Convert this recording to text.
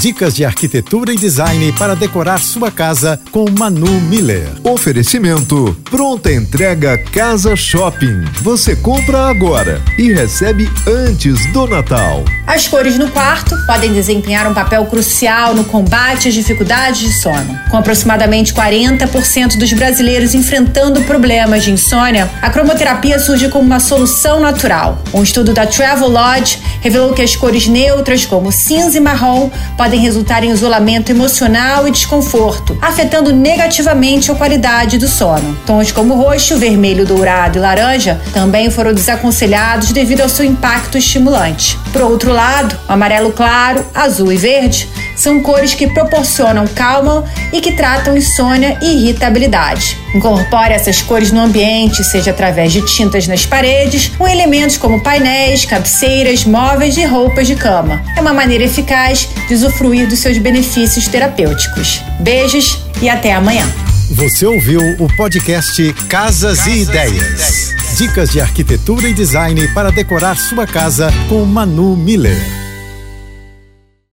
Dicas de arquitetura e design para decorar sua casa com Manu Miller. Oferecimento: pronta entrega Casa Shopping. Você compra agora e recebe antes do Natal. As cores no quarto podem desempenhar um papel crucial no combate às dificuldades de sono. Com aproximadamente 40% dos brasileiros enfrentando problemas de insônia, a cromoterapia surge como uma solução natural. Um estudo da Travel Lodge revelou que as cores neutras, como cinza e marrom, podem resultar em isolamento emocional e desconforto, afetando negativamente a qualidade do sono. Tons como roxo, vermelho, dourado e laranja também foram desaconselhados devido ao seu impacto estimulante. Por outro lado, amarelo claro, azul e verde são cores que proporcionam calma e que tratam insônia e irritabilidade. Incorpore essas cores no ambiente, seja através de tintas nas paredes ou elementos como painéis, cabeceiras, móveis e roupas de cama. É uma maneira eficaz de usufruir dos seus benefícios terapêuticos. Beijos e até amanhã. Você ouviu o podcast Casas, Casas e, Ideias. e Ideias. Dicas de arquitetura e design para decorar sua casa com Manu Miller.